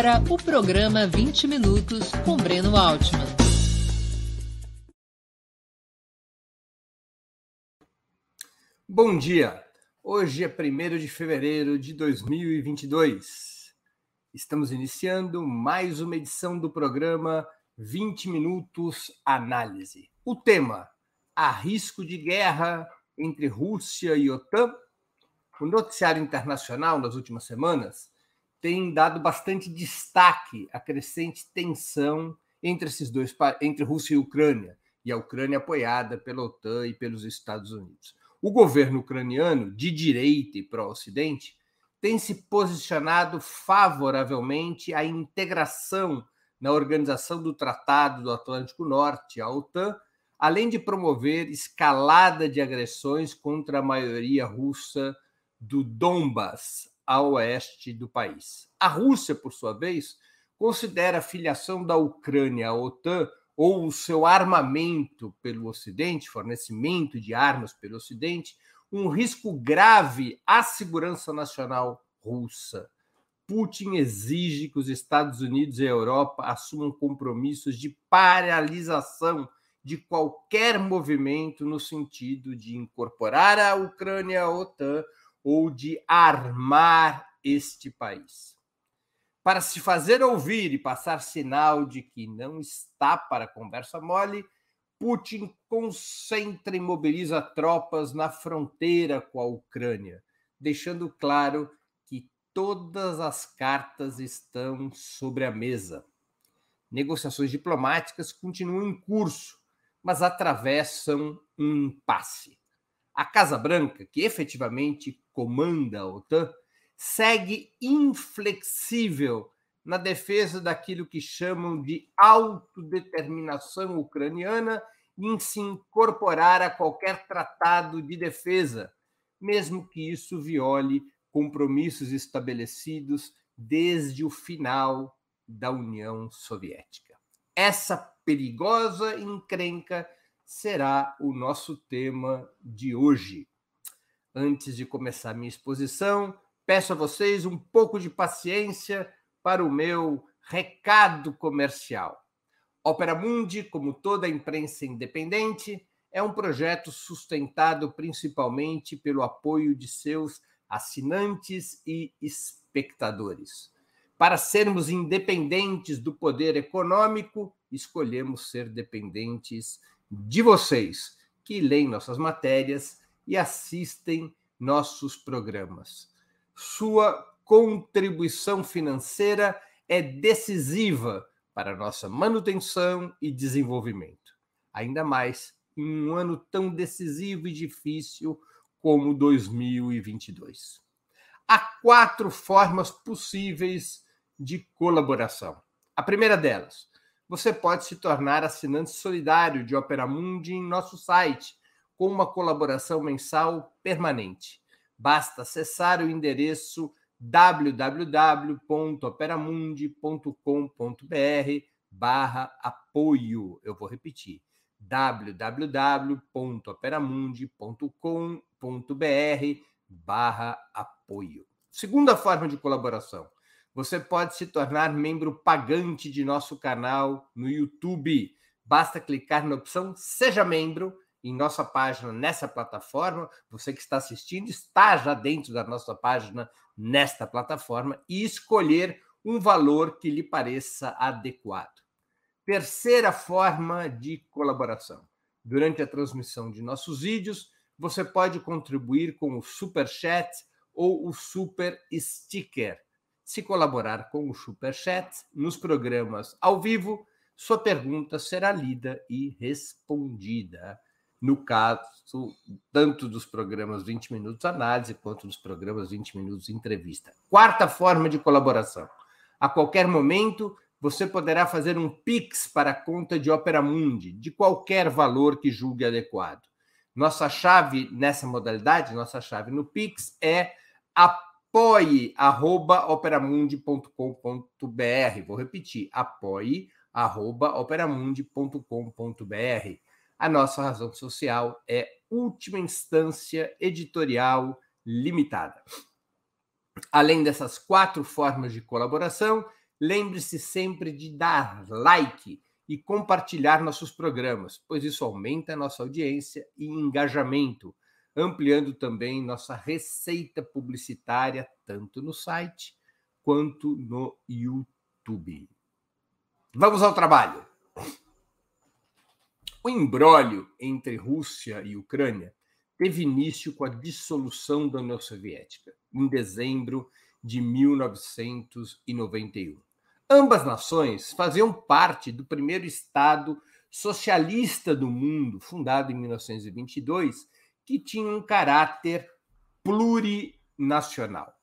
Agora o programa 20 Minutos com Breno Altman. Bom dia! Hoje é 1 de fevereiro de 2022. Estamos iniciando mais uma edição do programa 20 Minutos Análise. O tema: há risco de guerra entre Rússia e OTAN? O noticiário internacional nas últimas semanas tem dado bastante destaque à crescente tensão entre esses dois entre Rússia e Ucrânia, e a Ucrânia apoiada pela OTAN e pelos Estados Unidos. O governo ucraniano, de direita e pró-Ocidente, tem se posicionado favoravelmente à integração na Organização do Tratado do Atlântico Norte, a OTAN, além de promover escalada de agressões contra a maioria russa do Donbas, a oeste do país. A Rússia, por sua vez, considera a filiação da Ucrânia à OTAN ou o seu armamento pelo Ocidente, fornecimento de armas pelo Ocidente, um risco grave à segurança nacional russa. Putin exige que os Estados Unidos e a Europa assumam compromissos de paralisação de qualquer movimento no sentido de incorporar a Ucrânia à OTAN ou de armar este país. Para se fazer ouvir e passar sinal de que não está para conversa mole, Putin concentra e mobiliza tropas na fronteira com a Ucrânia, deixando claro que todas as cartas estão sobre a mesa. Negociações diplomáticas continuam em curso, mas atravessam um impasse. A Casa Branca, que efetivamente comanda a OTAN, segue inflexível na defesa daquilo que chamam de autodeterminação ucraniana em se incorporar a qualquer tratado de defesa, mesmo que isso viole compromissos estabelecidos desde o final da União Soviética. Essa perigosa encrenca será o nosso tema de hoje. Antes de começar minha exposição, peço a vocês um pouco de paciência para o meu recado comercial. Opera Mundi, como toda a imprensa independente, é um projeto sustentado principalmente pelo apoio de seus assinantes e espectadores. Para sermos independentes do poder econômico, escolhemos ser dependentes de vocês que leem nossas matérias e assistem nossos programas. Sua contribuição financeira é decisiva para nossa manutenção e desenvolvimento, ainda mais em um ano tão decisivo e difícil como 2022. Há quatro formas possíveis de colaboração. A primeira delas, você pode se tornar assinante solidário de Opera Mundi em nosso site, com uma colaboração mensal permanente. Basta acessar o endereço www.operamundi.com.br barra apoio. Eu vou repetir www.operamundi.com.br barra apoio. Segunda forma de colaboração você pode se tornar membro pagante de nosso canal no YouTube. Basta clicar na opção Seja Membro em nossa página nessa plataforma. Você que está assistindo está já dentro da nossa página nesta plataforma e escolher um valor que lhe pareça adequado. Terceira forma de colaboração. Durante a transmissão de nossos vídeos, você pode contribuir com o Super Chat ou o Super Sticker se colaborar com o Superchat nos programas ao vivo, sua pergunta será lida e respondida. No caso, tanto dos programas 20 Minutos Análise quanto dos programas 20 Minutos Entrevista. Quarta forma de colaboração. A qualquer momento, você poderá fazer um Pix para a conta de Opera Mundi, de qualquer valor que julgue adequado. Nossa chave nessa modalidade, nossa chave no Pix é apoie.operamundi.com.br. Vou repetir, apoie.operamundi.com.br. A nossa razão social é última instância editorial limitada. Além dessas quatro formas de colaboração, lembre-se sempre de dar like e compartilhar nossos programas, pois isso aumenta nossa audiência e engajamento, ampliando também nossa receita publicitária, tanto no site quanto no YouTube. Vamos ao trabalho. O embrólio entre Rússia e Ucrânia teve início com a dissolução da União Soviética, em dezembro de 1991. Ambas nações faziam parte do primeiro Estado socialista do mundo, fundado em 1922, que tinha um caráter plurinacional.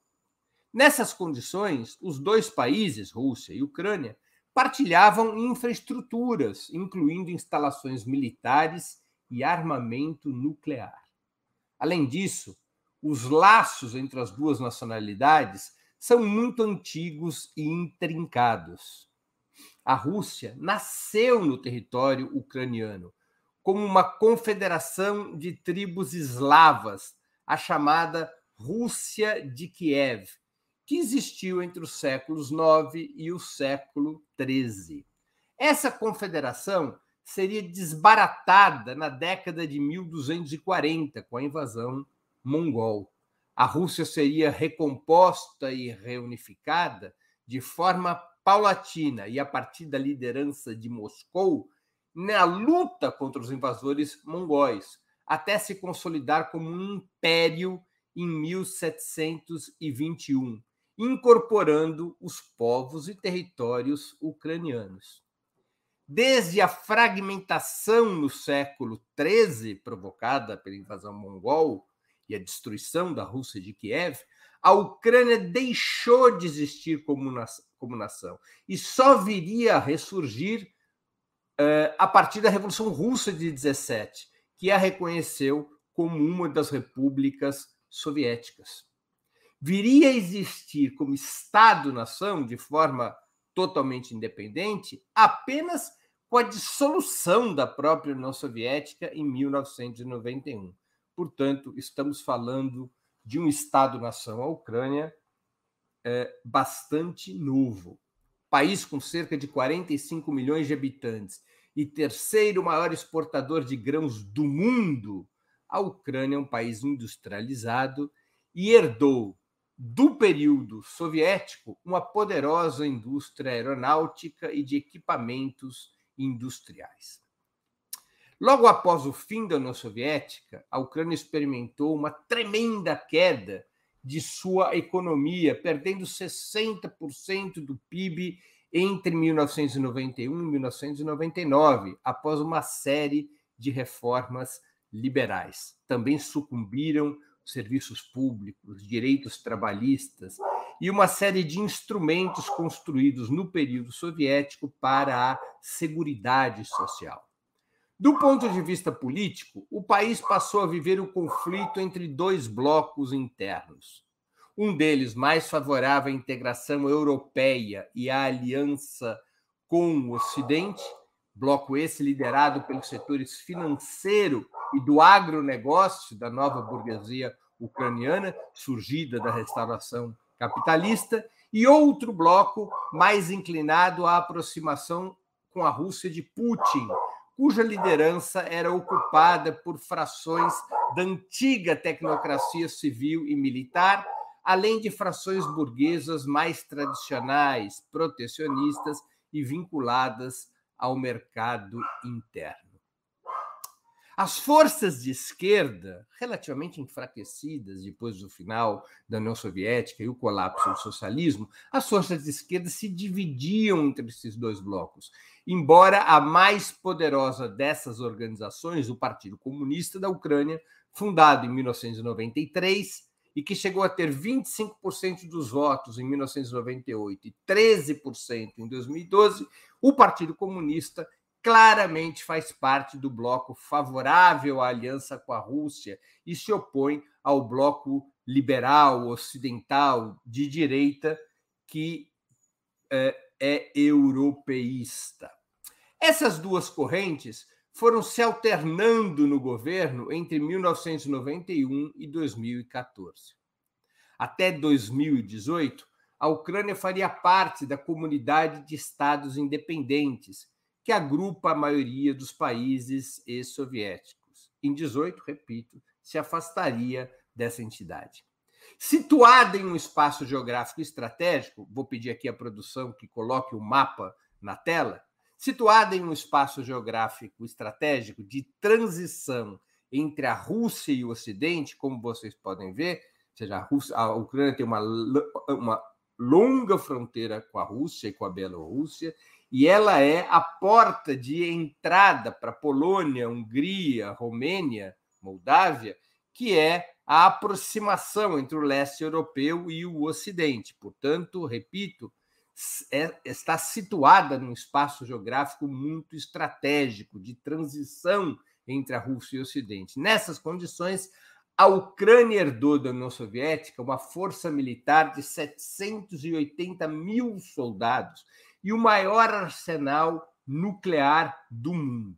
Nessas condições, os dois países, Rússia e Ucrânia, partilhavam infraestruturas, incluindo instalações militares e armamento nuclear. Além disso, os laços entre as duas nacionalidades são muito antigos e intrincados. A Rússia nasceu no território ucraniano como uma confederação de tribos eslavas, a chamada Rússia de Kiev, que existiu entre os séculos IX e o século XIII. Essa confederação seria desbaratada na década de 1240, com a invasão mongol. A Rússia seria recomposta e reunificada de forma paulatina e a partir da liderança de Moscou na luta contra os invasores mongóis, até se consolidar como um império em 1721, incorporando os povos e territórios ucranianos. Desde a fragmentação no século XIII, provocada pela invasão mongol e a destruição da Rússia de Kiev, a Ucrânia deixou de existir como, nação e só viria a ressurgir uh, a partir da Revolução Russa de 17, que a reconheceu como uma das repúblicas soviéticas. Viria a existir como Estado-nação de forma totalmente independente apenas com a dissolução da própria União Soviética em 1991. Portanto, estamos falando de um Estado-nação, a Ucrânia, é, bastante novo. País com cerca de 45 milhões de habitantes e terceiro maior exportador de grãos do mundo, a Ucrânia é um país industrializado e herdou do período soviético uma poderosa indústria aeronáutica e de equipamentos industriais. Logo após o fim da União Soviética, a Ucrânia experimentou uma tremenda queda de sua economia, perdendo 60% do PIB entre 1991 e 1999, após uma série de reformas liberais. Também sucumbiram serviços públicos, direitos trabalhistas e uma série de instrumentos construídos no período soviético para a seguridade social. Do ponto de vista político, o país passou a viver o conflito entre dois blocos internos. Um deles mais favorável à integração europeia e à aliança com o Ocidente, bloco esse liderado pelos setores financeiro e do agronegócio da nova burguesia ucraniana, surgida da restauração capitalista, e outro bloco mais inclinado à aproximação com a Rússia de Putin, cuja liderança era ocupada por frações da antiga tecnocracia civil e militar, além de frações burguesas mais tradicionais, protecionistas e vinculadas ao mercado interno. As forças de esquerda, relativamente enfraquecidas depois do final da União Soviética e o colapso do socialismo, as forças de esquerda se dividiam entre esses dois blocos. Embora a mais poderosa dessas organizações, o Partido Comunista da Ucrânia, fundado em 1993 e que chegou a ter 25% dos votos em 1998 e 13% em 2012, o Partido Comunista claramente faz parte do bloco favorável à aliança com a Rússia e se opõe ao bloco liberal ocidental de direita que é, é europeísta. Essas duas correntes foram se alternando no governo entre 1991 e 2014. Até 2018, a Ucrânia faria parte da comunidade de estados independentes, que agrupa a maioria dos países ex-soviéticos. Em 18, repito, se afastaria dessa entidade. Situada em um espaço geográfico estratégico, vou pedir aqui à produção que coloque o mapa na tela, situada em um espaço geográfico estratégico de transição entre a Rússia e o Ocidente, como vocês podem ver, ou seja, a, Rússia, a Ucrânia tem uma, uma longa fronteira com a Rússia e com a Bielorrússia, e ela é a porta de entrada para Polônia, Hungria, Romênia, Moldávia, que é a aproximação entre o leste europeu e o ocidente. Portanto, repito, é, está situada num espaço geográfico muito estratégico de transição entre a Rússia e o Ocidente. Nessas condições, a Ucrânia herdou da União Soviética uma força militar de 780 mil soldados e o maior arsenal nuclear do mundo.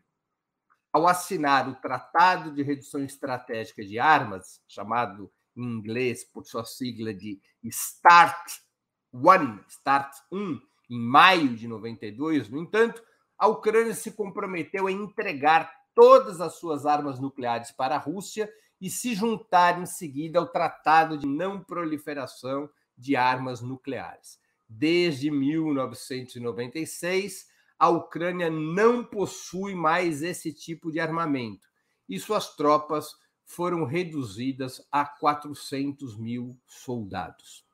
Ao assinar o Tratado de Redução Estratégica de Armas, chamado em inglês por sua sigla de START One, START 1, em maio de 92, no entanto, a Ucrânia se comprometeu a entregar todas as suas armas nucleares para a Rússia e se juntar em seguida ao Tratado de Não Proliferação de Armas Nucleares. Desde 1996, a Ucrânia não possui mais esse tipo de armamento e suas tropas foram reduzidas a 400 mil soldados.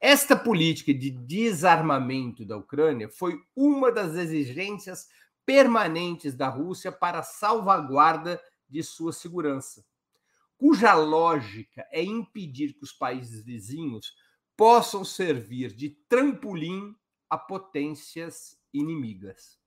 Esta política de desarmamento da Ucrânia foi uma das exigências permanentes da Rússia para a salvaguarda de sua segurança, cuja lógica é impedir que os países vizinhos possam servir de trampolim a potências inimigas.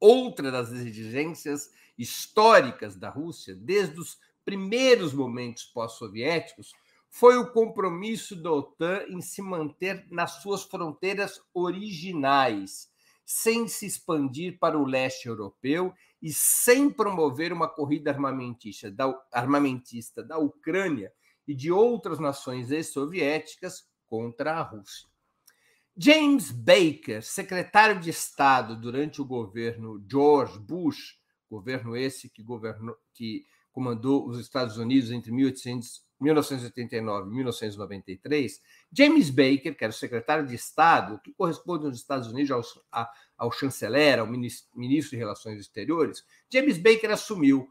Outra das exigências históricas da Rússia, desde os primeiros momentos pós-soviéticos, foi o compromisso da OTAN em se manter nas suas fronteiras originais, sem se expandir para o leste europeu e sem promover uma corrida armamentista da, armamentista da Ucrânia e de outras nações ex-soviéticas contra a Rússia. James Baker, secretário de Estado durante o governo George Bush, governo esse que governou, que comandou os Estados Unidos entre 1800 1989 e 1993, James Baker, que era o secretário de Estado, que corresponde nos Estados Unidos ao, a, ao chanceler, ao ministro, ministro de Relações Exteriores, James Baker assumiu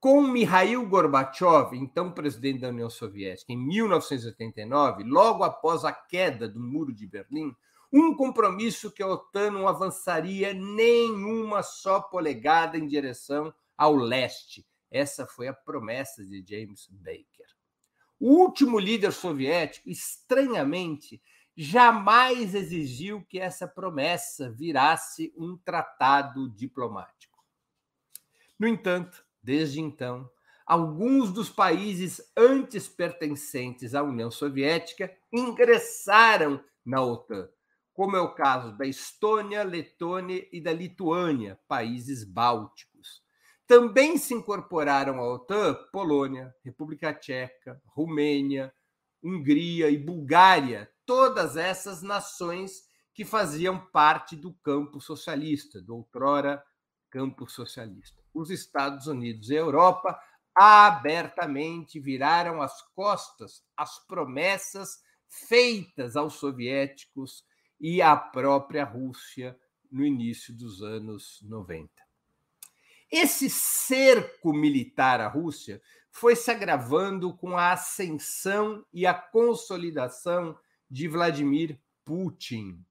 com Mikhail Gorbachev, então presidente da União Soviética, em 1989, logo após a queda do Muro de Berlim, um compromisso que a OTAN não avançaria nenhuma só polegada em direção ao leste. Essa foi a promessa de James Baker. O último líder soviético, estranhamente, jamais exigiu que essa promessa virasse um tratado diplomático. No entanto, desde então, alguns dos países antes pertencentes à União Soviética ingressaram na OTAN, como é o caso da Estônia, Letônia e da Lituânia, países bálticos. Também se incorporaram à OTAN Polônia, República Tcheca, Romênia, Hungria e Bulgária, todas essas nações que faziam parte do campo socialista, do outrora campo socialista. Os Estados Unidos e a Europa abertamente viraram as costas às promessas feitas aos soviéticos e à própria Rússia no início dos anos 90. Esse cerco militar à Rússia foi se agravando com a ascensão e a consolidação de Vladimir Putin.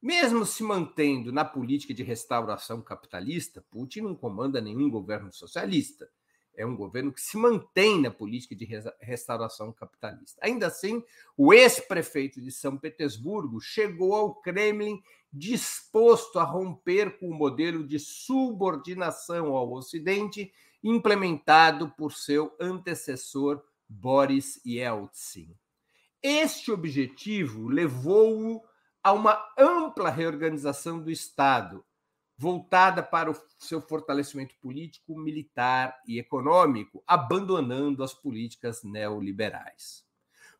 Mesmo se mantendo na política de restauração capitalista, Putin não comanda nenhum governo socialista é um governo que se mantém na política de restauração capitalista. Ainda assim, o ex-prefeito de São Petersburgo chegou ao Kremlin disposto a romper com o modelo de subordinação ao Ocidente implementado por seu antecessor Boris Yeltsin. Este objetivo levou-o a uma ampla reorganização do Estado, voltada para o seu fortalecimento político, militar e econômico, abandonando as políticas neoliberais.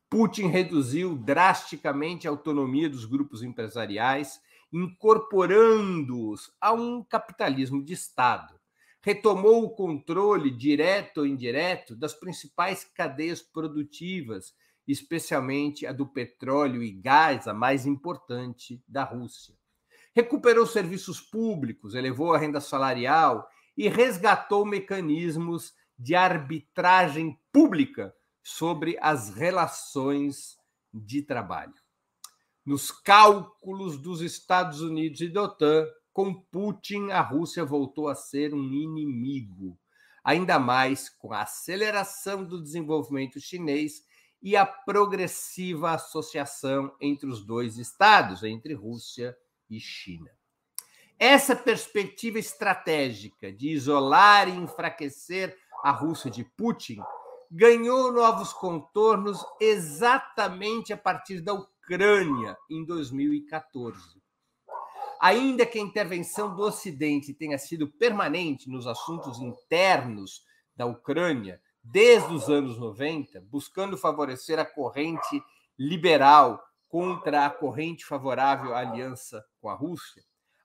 Putin reduziu drasticamente a autonomia dos grupos empresariais, incorporando-os a um capitalismo de Estado. Retomou o controle, direto ou indireto, das principais cadeias produtivas, especialmente a do petróleo e gás, a mais importante da Rússia. Recuperou serviços públicos, elevou a renda salarial e resgatou mecanismos de arbitragem pública sobre as relações de trabalho. Nos cálculos dos Estados Unidos e da OTAN, com Putin, a Rússia voltou a ser um inimigo, ainda mais com a aceleração do desenvolvimento chinês e a progressiva associação entre os dois estados, entre Rússia e China. Essa perspectiva estratégica de isolar e enfraquecer a Rússia de Putin ganhou novos contornos exatamente a partir da Ucrânia, em 2014. Ainda que a intervenção do Ocidente tenha sido permanente nos assuntos internos da Ucrânia desde os anos 90, buscando favorecer a corrente liberal contra a corrente favorável à aliança com a Rússia,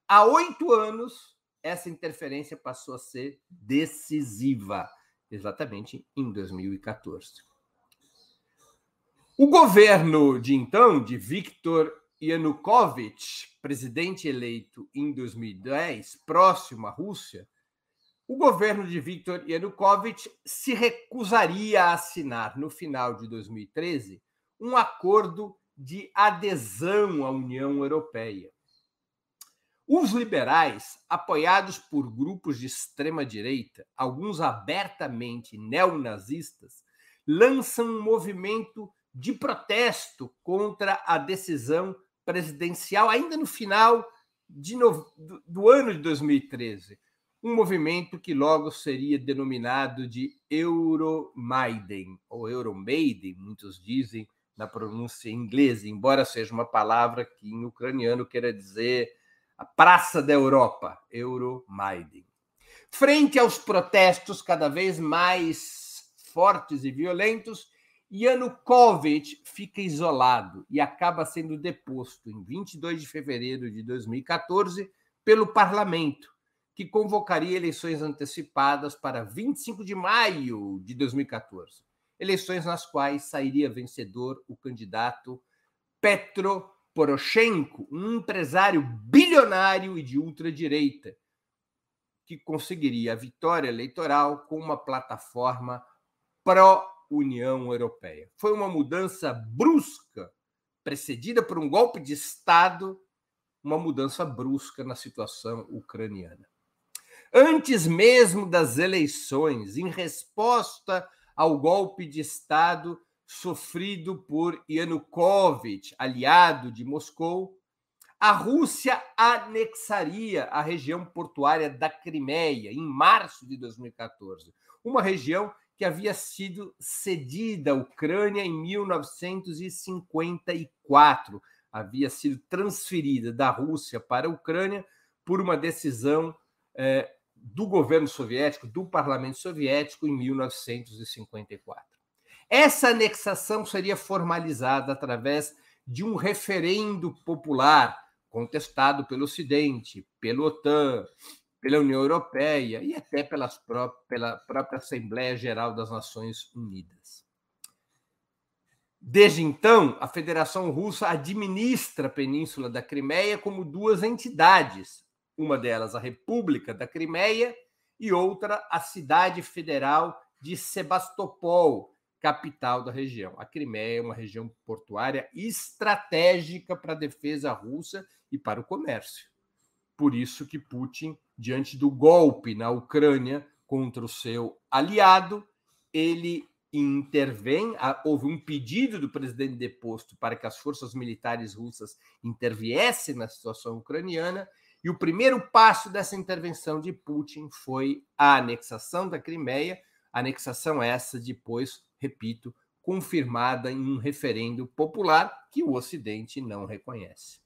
há oito anos essa interferência passou a ser decisiva exatamente em 2014. O governo de então, de Viktor Yanukovych, presidente eleito em 2010, próximo à Rússia, o governo de Viktor Yanukovych se recusaria a assinar, no final de 2013, um acordo de adesão à União Europeia. Os liberais, apoiados por grupos de extrema-direita, alguns abertamente neonazistas, lançam um movimento de protesto contra a decisão presidencial, ainda no final no... do ano de 2013. Um movimento que logo seria denominado de Euromaiden, ou Euromaiden, muitos dizem na pronúncia inglesa, embora seja uma palavra que em ucraniano queira dizer a Praça da Europa, Euromaidan. Frente aos protestos cada vez mais fortes e violentos, Yanukovych fica isolado e acaba sendo deposto em 22 de fevereiro de 2014 pelo parlamento, que convocaria eleições antecipadas para 25 de maio de 2014. Eleições nas quais sairia vencedor o candidato Petro Poroshenko, um empresário bilionário e de ultradireita, que conseguiria a vitória eleitoral com uma plataforma pró-União Europeia. Foi uma mudança brusca, precedida por um golpe de Estado, uma mudança brusca na situação ucraniana. Antes mesmo das eleições, em resposta ao golpe de Estado sofrido por Yanukovych, aliado de Moscou, a Rússia anexaria a região portuária da Crimeia em março de 2014, uma região que havia sido cedida à Ucrânia em 1954, havia sido transferida da Rússia para a Ucrânia por uma decisão eh, do governo soviético, do parlamento soviético, em 1954. Essa anexação seria formalizada através de um referendo popular contestado pelo Ocidente, pela OTAN, pela União Europeia e até pelas pró pela própria Assembleia Geral das Nações Unidas. Desde então, a Federação Russa administra a Península da Crimeia como duas entidades, uma delas a República da Crimeia e outra a Cidade Federal de Sebastopol, capital da região. A Crimeia é uma região portuária estratégica para a defesa russa e para o comércio. Por isso que Putin, diante do golpe na Ucrânia contra o seu aliado, ele intervém, houve um pedido do presidente deposto para que as forças militares russas interviessem na situação ucraniana, e o primeiro passo dessa intervenção de Putin foi a anexação da Crimeia, anexação essa depois repito, confirmada em um referendo popular que o Ocidente não reconhece.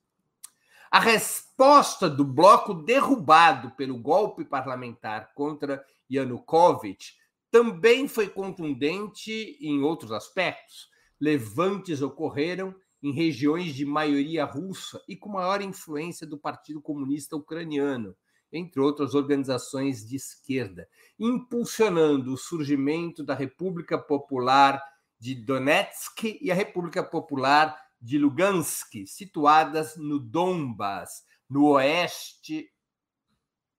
A resposta do bloco derrubado pelo golpe parlamentar contra Yanukovych também foi contundente em outros aspectos. levantes ocorreram em regiões de maioria russa e com maior influência do Partido Comunista Ucraniano, entre outras organizações de esquerda, impulsionando o surgimento da República Popular de Donetsk e a República Popular de Lugansk, situadas no Donbas, no oeste,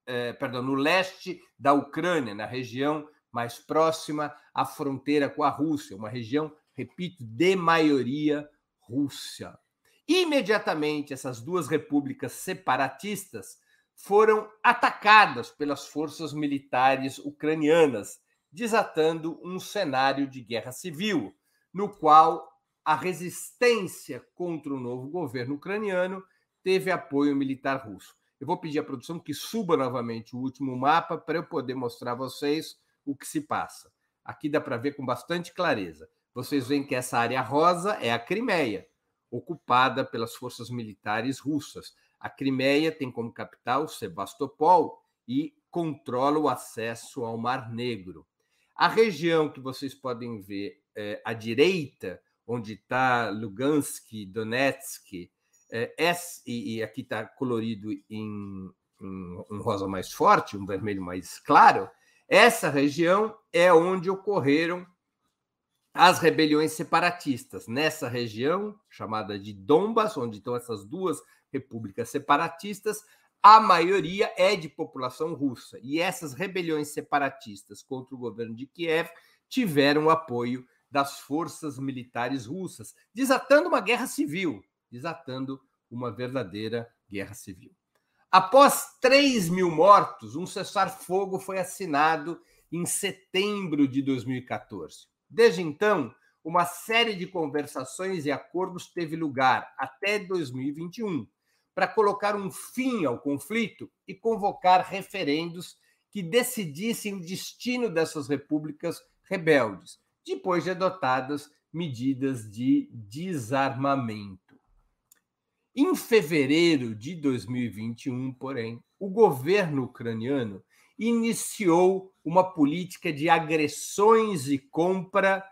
eh, perdão, no leste da Ucrânia, na região mais próxima à fronteira com a Rússia, uma região, repito, de maioria Rússia. Imediatamente, essas duas repúblicas separatistas foram atacadas pelas forças militares ucranianas, desatando um cenário de guerra civil, no qual a resistência contra o novo governo ucraniano teve apoio militar russo. Eu vou pedir à produção que suba novamente o último mapa para eu poder mostrar a vocês o que se passa. Aqui dá para ver com bastante clareza. Vocês veem que essa área rosa é a Crimeia, ocupada pelas forças militares russas. A Crimeia tem como capital Sebastopol e controla o acesso ao Mar Negro. A região que vocês podem ver é, à direita, onde está Lugansk, Donetsk, é, e, e, aqui está colorido em, em um rosa mais forte, um vermelho mais claro, essa região é onde ocorreram as rebeliões separatistas nessa região, chamada de Donbas, onde estão essas duas repúblicas separatistas, a maioria é de população russa. E essas rebeliões separatistas contra o governo de Kiev tiveram apoio das forças militares russas, desatando uma guerra civil, desatando uma verdadeira guerra civil. Após 3 mil mortos, um cessar-fogo foi assinado em setembro de 2014. Desde então, uma série de conversações e acordos teve lugar até 2021 para colocar um fim ao conflito e convocar referendos que decidissem o destino dessas repúblicas rebeldes, depois de adotadas medidas de desarmamento. Em fevereiro de 2021, porém, o governo ucraniano iniciou uma política de agressões e compra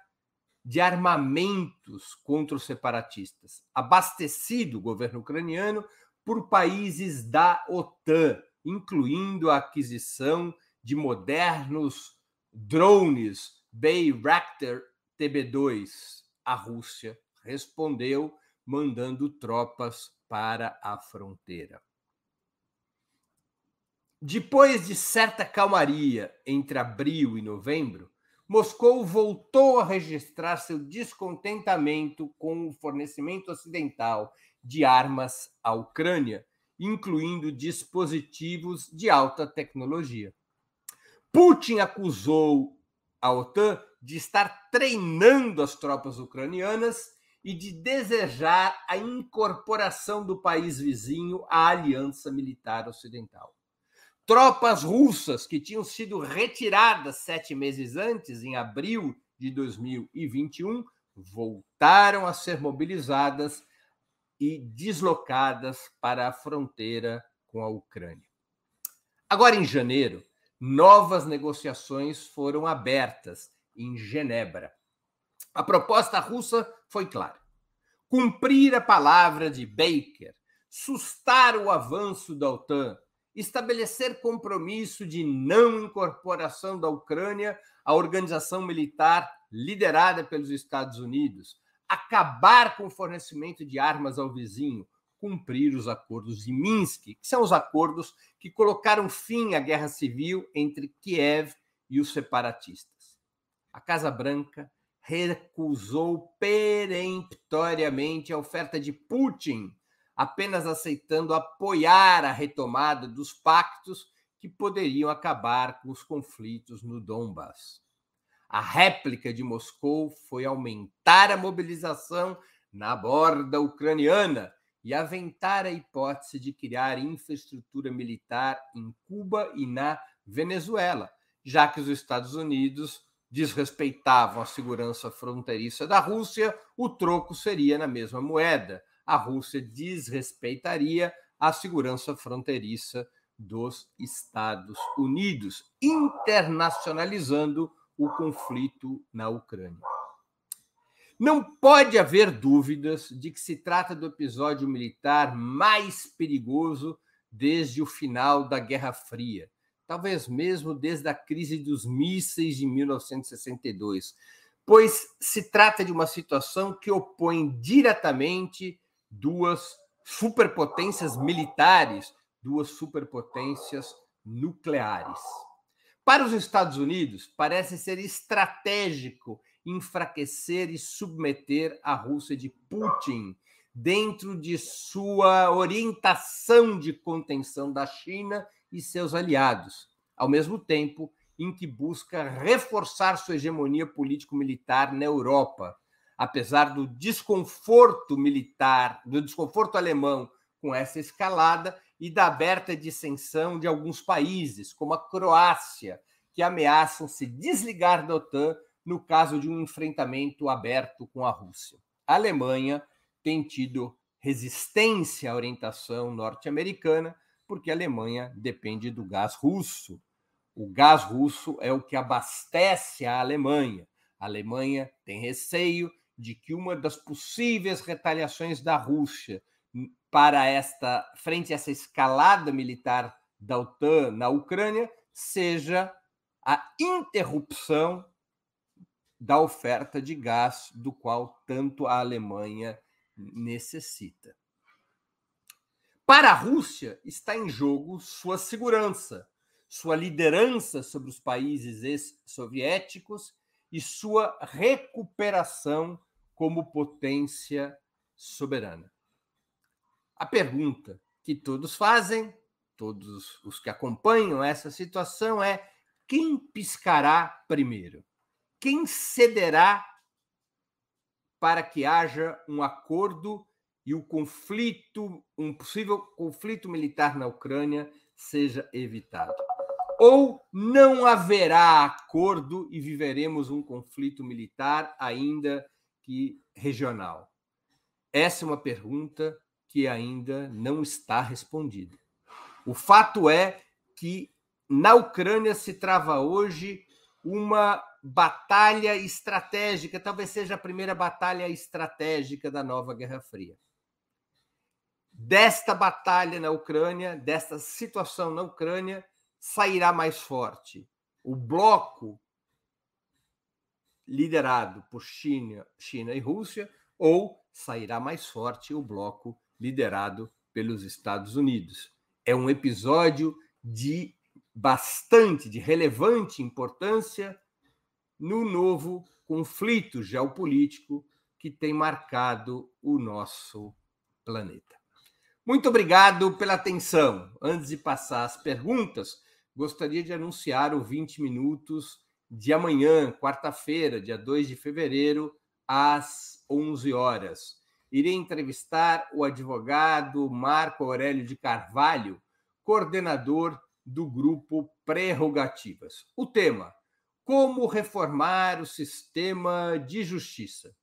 de armamentos contra os separatistas, abastecido o governo ucraniano por países da OTAN, incluindo a aquisição de modernos drones Bayraktar TB2. A Rússia respondeu mandando tropas para a fronteira. Depois de certa calmaria entre abril e novembro, Moscou voltou a registrar seu descontentamento com o fornecimento ocidental de armas à Ucrânia, incluindo dispositivos de alta tecnologia. Putin acusou a OTAN de estar treinando as tropas ucranianas e de desejar a incorporação do país vizinho à aliança militar ocidental. Tropas russas que tinham sido retiradas sete meses antes, em abril de 2021, voltaram a ser mobilizadas e deslocadas para a fronteira com a Ucrânia. Agora, em janeiro, novas negociações foram abertas em Genebra. A proposta russa foi clara: cumprir a palavra de Baker, sustar o avanço da OTAN, estabelecer compromisso de não incorporação da Ucrânia à organização militar liderada pelos Estados Unidos, acabar com o fornecimento de armas ao vizinho, cumprir os acordos de Minsk, que são os acordos que colocaram fim à guerra civil entre Kiev e os separatistas. A Casa Branca recusou peremptoriamente a oferta de Putin apenas aceitando apoiar a retomada dos pactos que poderiam acabar com os conflitos no Donbas. A réplica de Moscou foi aumentar a mobilização na borda ucraniana e aventar a hipótese de criar infraestrutura militar em Cuba e na Venezuela, já que os Estados Unidos desrespeitavam a segurança fronteiriça da Rússia, o troco seria na mesma moeda a Rússia desrespeitaria a segurança fronteiriça dos Estados Unidos, internacionalizando o conflito na Ucrânia. Não pode haver dúvidas de que se trata do episódio militar mais perigoso desde o final da Guerra Fria, talvez mesmo desde a crise dos mísseis de 1962, pois se trata de uma situação que opõe diretamente duas superpotências militares, duas superpotências nucleares. Para os Estados Unidos, parece ser estratégico enfraquecer e submeter a Rússia de Putin dentro de sua orientação de contenção da China e seus aliados, ao mesmo tempo em que busca reforçar sua hegemonia político-militar na Europa, apesar do desconforto militar, do desconforto alemão com essa escalada e da aberta dissensão de alguns países, como a Croácia, que ameaçam se desligar da OTAN no caso de um enfrentamento aberto com a Rússia. A Alemanha tem tido resistência à orientação norte-americana, porque a Alemanha depende do gás russo. O gás russo é o que abastece a Alemanha. A Alemanha tem receio de que uma das possíveis retaliações da Rússia para esta frente a essa escalada militar da OTAN na Ucrânia seja a interrupção da oferta de gás do qual tanto a Alemanha necessita. Para a Rússia está em jogo sua segurança, sua liderança sobre os países ex-soviéticos e sua recuperação como potência soberana. A pergunta que todos fazem, todos os que acompanham essa situação, é: quem piscará primeiro? Quem cederá para que haja um acordo e o conflito, um possível conflito militar na Ucrânia seja evitado? Ou não haverá acordo e viveremos um conflito militar ainda que regional? Essa é uma pergunta que ainda não está respondida. O fato é que na Ucrânia se trava hoje uma batalha estratégica, talvez seja a primeira batalha estratégica da nova Guerra Fria. Desta batalha na Ucrânia, desta situação na Ucrânia, sairá mais forte o bloco liderado por China, China e Rússia, ou sairá mais forte o bloco liderado pelos Estados Unidos. É um episódio de bastante, de relevante importância no novo conflito geopolítico que tem marcado o nosso planeta. Muito obrigado pela atenção. Antes de passar as perguntas, gostaria de anunciar o 20 minutos de amanhã, quarta-feira, dia 2 de fevereiro, às 11 horas. Irei entrevistar o advogado Marco Aurélio de Carvalho, coordenador do grupo Prerrogativas. O tema: Como reformar o sistema de justiça.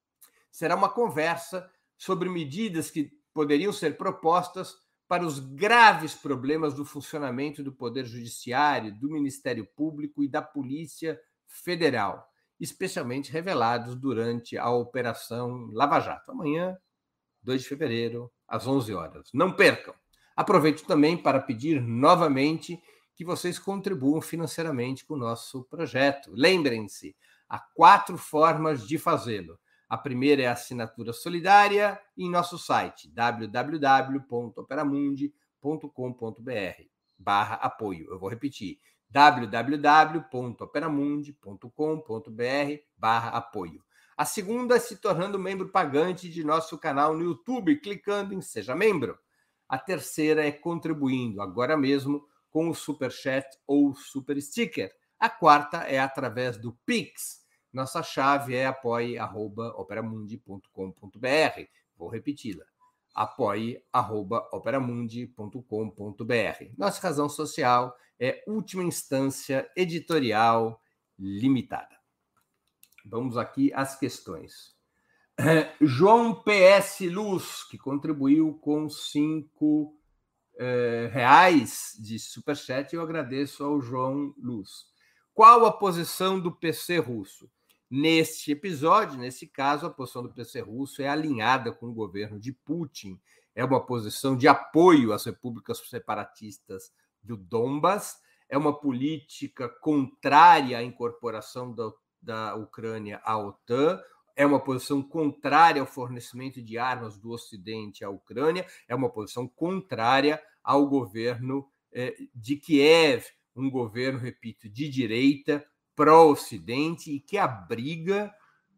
Será uma conversa sobre medidas que poderiam ser propostas para os graves problemas do funcionamento do Poder Judiciário, do Ministério Público e da Polícia Federal, especialmente revelados durante a Operação Lava Jato. Amanhã, 2 de fevereiro, às 11 horas. Não percam! Aproveito também para pedir novamente que vocês contribuam financeiramente com o nosso projeto. Lembrem-se, há quatro formas de fazê-lo. A primeira é a assinatura solidária em nosso site www.operamundi.com.br barra apoio. Eu vou repetir, www.operamundi.com.br barra apoio. A segunda é se tornando membro pagante de nosso canal no YouTube, clicando em Seja Membro. A terceira é contribuindo agora mesmo com o Super Chat ou Super Sticker. A quarta é através do Pix. Nossa chave é apoie.operamundi.com.br. Vou repeti-la apoie.operamundi.com.br. Nossa razão social é última instância editorial limitada. Vamos aqui às questões. João PS Luz, que contribuiu com cinco eh, reais de superchat, eu agradeço ao João Luz. Qual a posição do PC russo? Neste episódio, nesse caso, a posição do PC russo é alinhada com o governo de Putin. É uma posição de apoio às repúblicas separatistas do Donbas, é uma política contrária à incorporação da, da Ucrânia à OTAN, é uma posição contrária ao fornecimento de armas do Ocidente à Ucrânia, é uma posição contrária ao governo eh, de Kiev, um governo, repito, de direita, pró-Ocidente e que abriga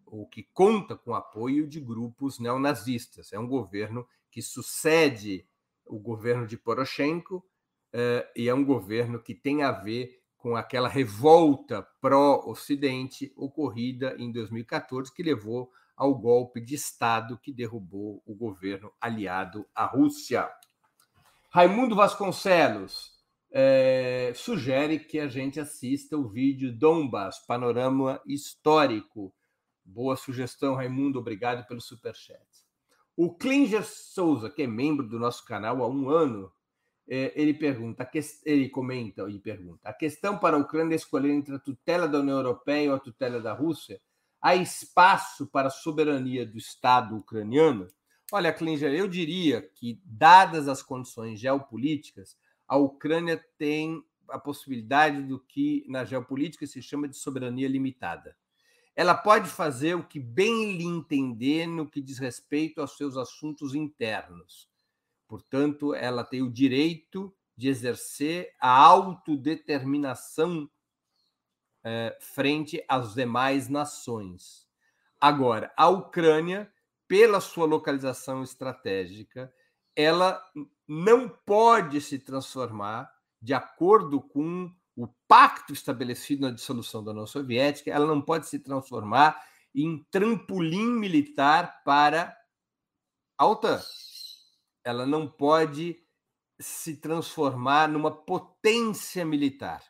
ou que conta com apoio de grupos neonazistas. É um governo que sucede o governo de Poroshenko eh, e é um governo que tem a ver com aquela revolta pró-Ocidente ocorrida em 2014, que levou ao golpe de Estado que derrubou o governo aliado à Rússia. Raimundo Vasconcelos é, sugere que a gente assista o vídeo Dombas, Panorama Histórico. Boa sugestão, Raimundo, obrigado pelo superchat. O Klinger Souza, que é membro do nosso canal há um ano, ele pergunta, ele comenta e pergunta: a questão para a Ucrânia é escolher entre a tutela da União Europeia ou a tutela da Rússia? Há espaço para a soberania do Estado ucraniano? Olha, Klinger, eu diria que, dadas as condições geopolíticas, a Ucrânia tem a possibilidade do que na geopolítica se chama de soberania limitada. Ela pode fazer o que bem lhe entender no que diz respeito aos seus assuntos internos Portanto, ela tem o direito de exercer a autodeterminação é, frente às demais nações. Agora, a Ucrânia, pela sua localização estratégica, ela não pode se transformar, de acordo com o pacto estabelecido na dissolução da União Soviética, ela não pode se transformar em trampolim militar para a OTAN ela não pode se transformar numa potência militar.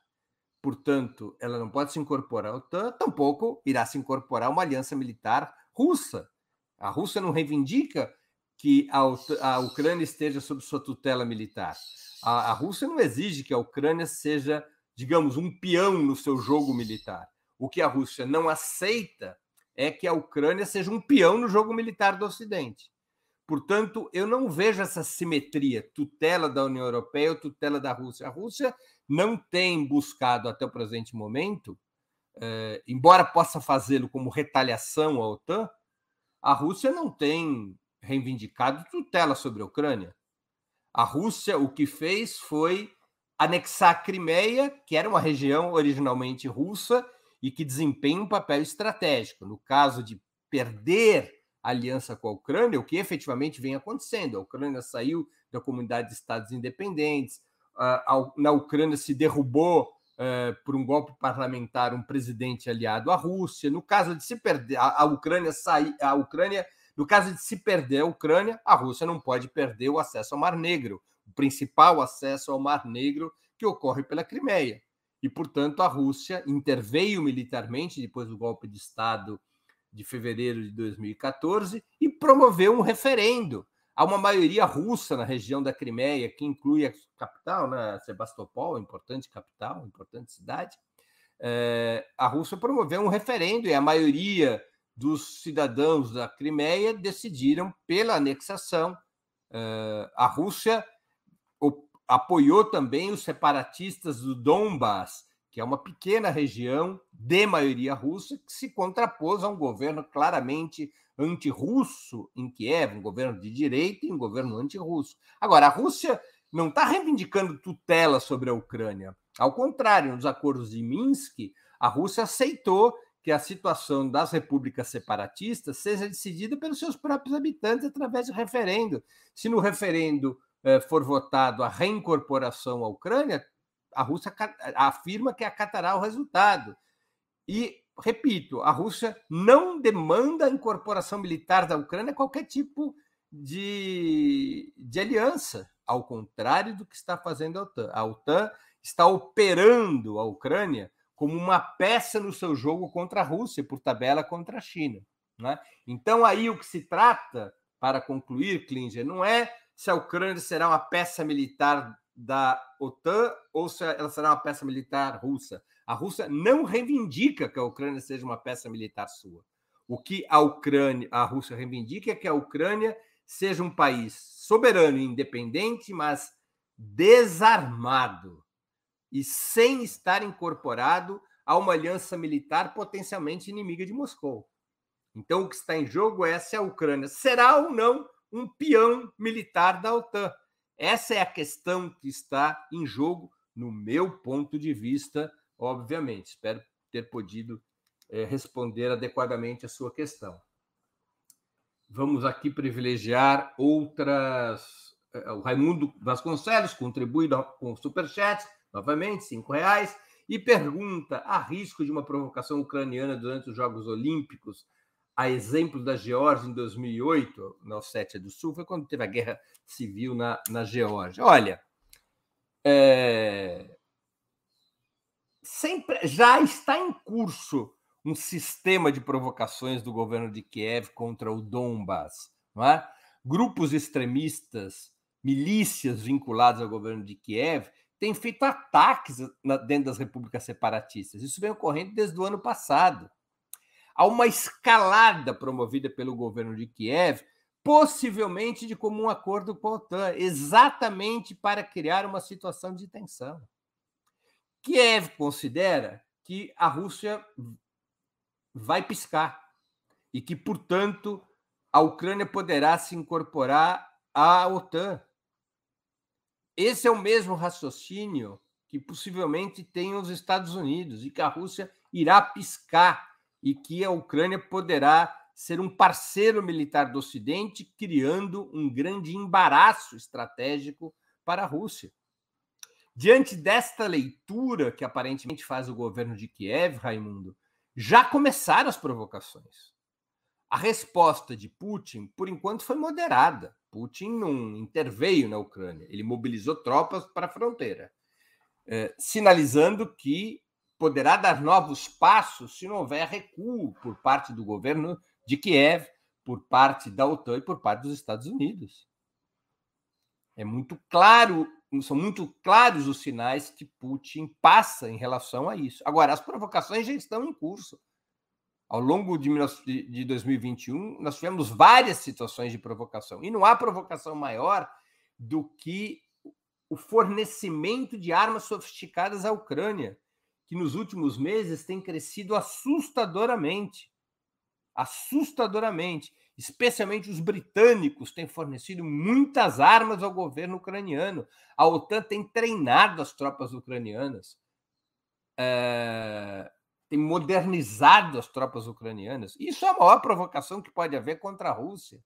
Portanto, ela não pode se incorporar à OTAN, tampouco irá se incorporar a uma aliança militar russa. A Rússia não reivindica que a, a Ucrânia esteja sob sua tutela militar. A, a Rússia não exige que a Ucrânia seja, digamos, um peão no seu jogo militar. O que a Rússia não aceita é que a Ucrânia seja um peão no jogo militar do Ocidente. Portanto, eu não vejo essa simetria, tutela da União Europeia ou tutela da Rússia. A Rússia não tem buscado até o presente momento, eh, embora possa fazê-lo como retaliação à OTAN, a Rússia não tem reivindicado tutela sobre a Ucrânia. A Rússia o que fez foi anexar a Crimeia, que era uma região originalmente russa e que desempenha um papel estratégico. No caso de perder aliança com a Ucrânia, o que efetivamente vem acontecendo. A Ucrânia saiu da comunidade de estados independentes, na Ucrânia se derrubou eh, por um golpe parlamentar um presidente aliado à Rússia. No caso de se perder a, Ucrânia sair, a Ucrânia, no caso de se perder a Ucrânia, a Rússia não pode perder o acesso ao Mar Negro, o principal acesso ao Mar Negro que ocorre pela Crimeia. E, portanto, a Rússia interveio militarmente depois do golpe de Estado de fevereiro de 2014 e promoveu um referendo. Há uma maioria russa na região da Crimeia, que inclui a capital, né, Sebastopol, importante capital, importante cidade. É, a Rússia promoveu um referendo e a maioria dos cidadãos da Crimeia decidiram pela anexação. É, a Rússia apoiou também os separatistas do Donbass, que é uma pequena região de maioria russa que se contrapôs a um governo claramente anti-russo em Kiev, um governo de direita e um governo anti-russo. Agora, a Rússia não está reivindicando tutela sobre a Ucrânia. Ao contrário, nos acordos de Minsk, a Rússia aceitou que a situação das repúblicas separatistas seja decidida pelos seus próprios habitantes através de referendo. Se no referendo eh, for votado a reincorporação à Ucrânia, a Rússia afirma que acatará o resultado. E, repito, a Rússia não demanda a incorporação militar da Ucrânia qualquer tipo de, de aliança, ao contrário do que está fazendo a OTAN. A OTAN está operando a Ucrânia como uma peça no seu jogo contra a Rússia, por tabela contra a China. Né? Então, aí o que se trata, para concluir, Klinger, não é se a Ucrânia será uma peça militar da OTAN ou se ela será uma peça militar russa. A Rússia não reivindica que a Ucrânia seja uma peça militar sua. O que a Ucrânia, a Rússia reivindica é que a Ucrânia seja um país soberano e independente, mas desarmado e sem estar incorporado a uma aliança militar potencialmente inimiga de Moscou. Então, o que está em jogo é se a Ucrânia será ou não um peão militar da OTAN. Essa é a questão que está em jogo, no meu ponto de vista, obviamente. Espero ter podido é, responder adequadamente a sua questão. Vamos aqui privilegiar outras. Eh, o Raimundo Vasconcelos contribui com Superchat, novamente, cinco reais, e pergunta: há risco de uma provocação ucraniana durante os Jogos Olímpicos? A exemplo da Geórgia em 2008, na Ossétia do Sul, foi quando teve a guerra civil na, na Geórgia. Olha, é... sempre já está em curso um sistema de provocações do governo de Kiev contra o Donbas. Não é? Grupos extremistas, milícias vinculadas ao governo de Kiev, têm feito ataques dentro das repúblicas separatistas. Isso vem ocorrendo desde o ano passado. Há uma escalada promovida pelo governo de Kiev, possivelmente de comum acordo com a OTAN, exatamente para criar uma situação de tensão. Kiev considera que a Rússia vai piscar e que, portanto, a Ucrânia poderá se incorporar à OTAN. Esse é o mesmo raciocínio que possivelmente tem os Estados Unidos e que a Rússia irá piscar e que a Ucrânia poderá ser um parceiro militar do Ocidente, criando um grande embaraço estratégico para a Rússia. Diante desta leitura que aparentemente faz o governo de Kiev, Raimundo, já começaram as provocações. A resposta de Putin, por enquanto, foi moderada. Putin não interveio na Ucrânia, ele mobilizou tropas para a fronteira, eh, sinalizando que poderá dar novos passos se não houver recuo por parte do governo de Kiev, por parte da OTAN e por parte dos Estados Unidos. É muito claro são muito claros os sinais que Putin passa em relação a isso. Agora, as provocações já estão em curso. Ao longo de, de 2021, nós tivemos várias situações de provocação. E não há provocação maior do que o fornecimento de armas sofisticadas à Ucrânia, que nos últimos meses tem crescido assustadoramente. Assustadoramente especialmente os britânicos, têm fornecido muitas armas ao governo ucraniano. A OTAN tem treinado as tropas ucranianas, é, tem modernizado as tropas ucranianas. Isso é a maior provocação que pode haver contra a Rússia.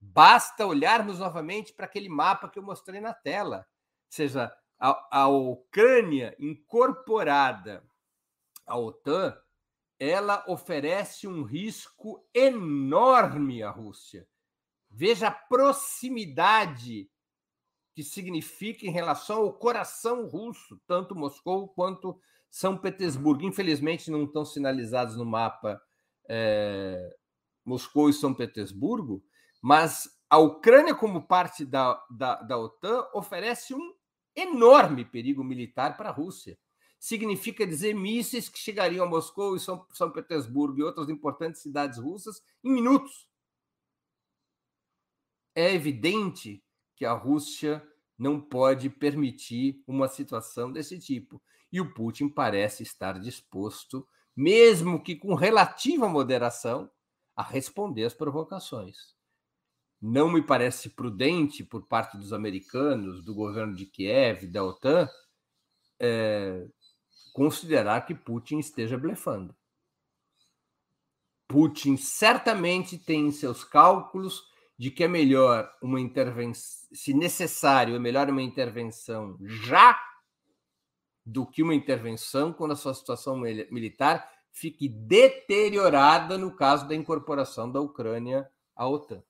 Basta olharmos novamente para aquele mapa que eu mostrei na tela. Ou seja, a, a Ucrânia incorporada à OTAN ela oferece um risco enorme à Rússia. Veja a proximidade que significa em relação ao coração russo, tanto Moscou quanto São Petersburgo. Infelizmente, não estão sinalizados no mapa é, Moscou e São Petersburgo, mas a Ucrânia, como parte da, da, da OTAN, oferece um enorme perigo militar para a Rússia significa dizer mísseis que chegariam a Moscou e São, São Petersburgo e outras importantes cidades russas em minutos. É evidente que a Rússia não pode permitir uma situação desse tipo. E o Putin parece estar disposto, mesmo que com relativa moderação, a responder às provocações. Não me parece prudente por parte dos americanos, do governo de Kiev, da OTAN, é, considerar que Putin esteja blefando. Putin certamente tem em seus cálculos de que é melhor uma intervenção, se necessário, é melhor uma intervenção já do que uma intervenção quando a sua situação militar fique deteriorada no caso da incorporação da Ucrânia à OTAN.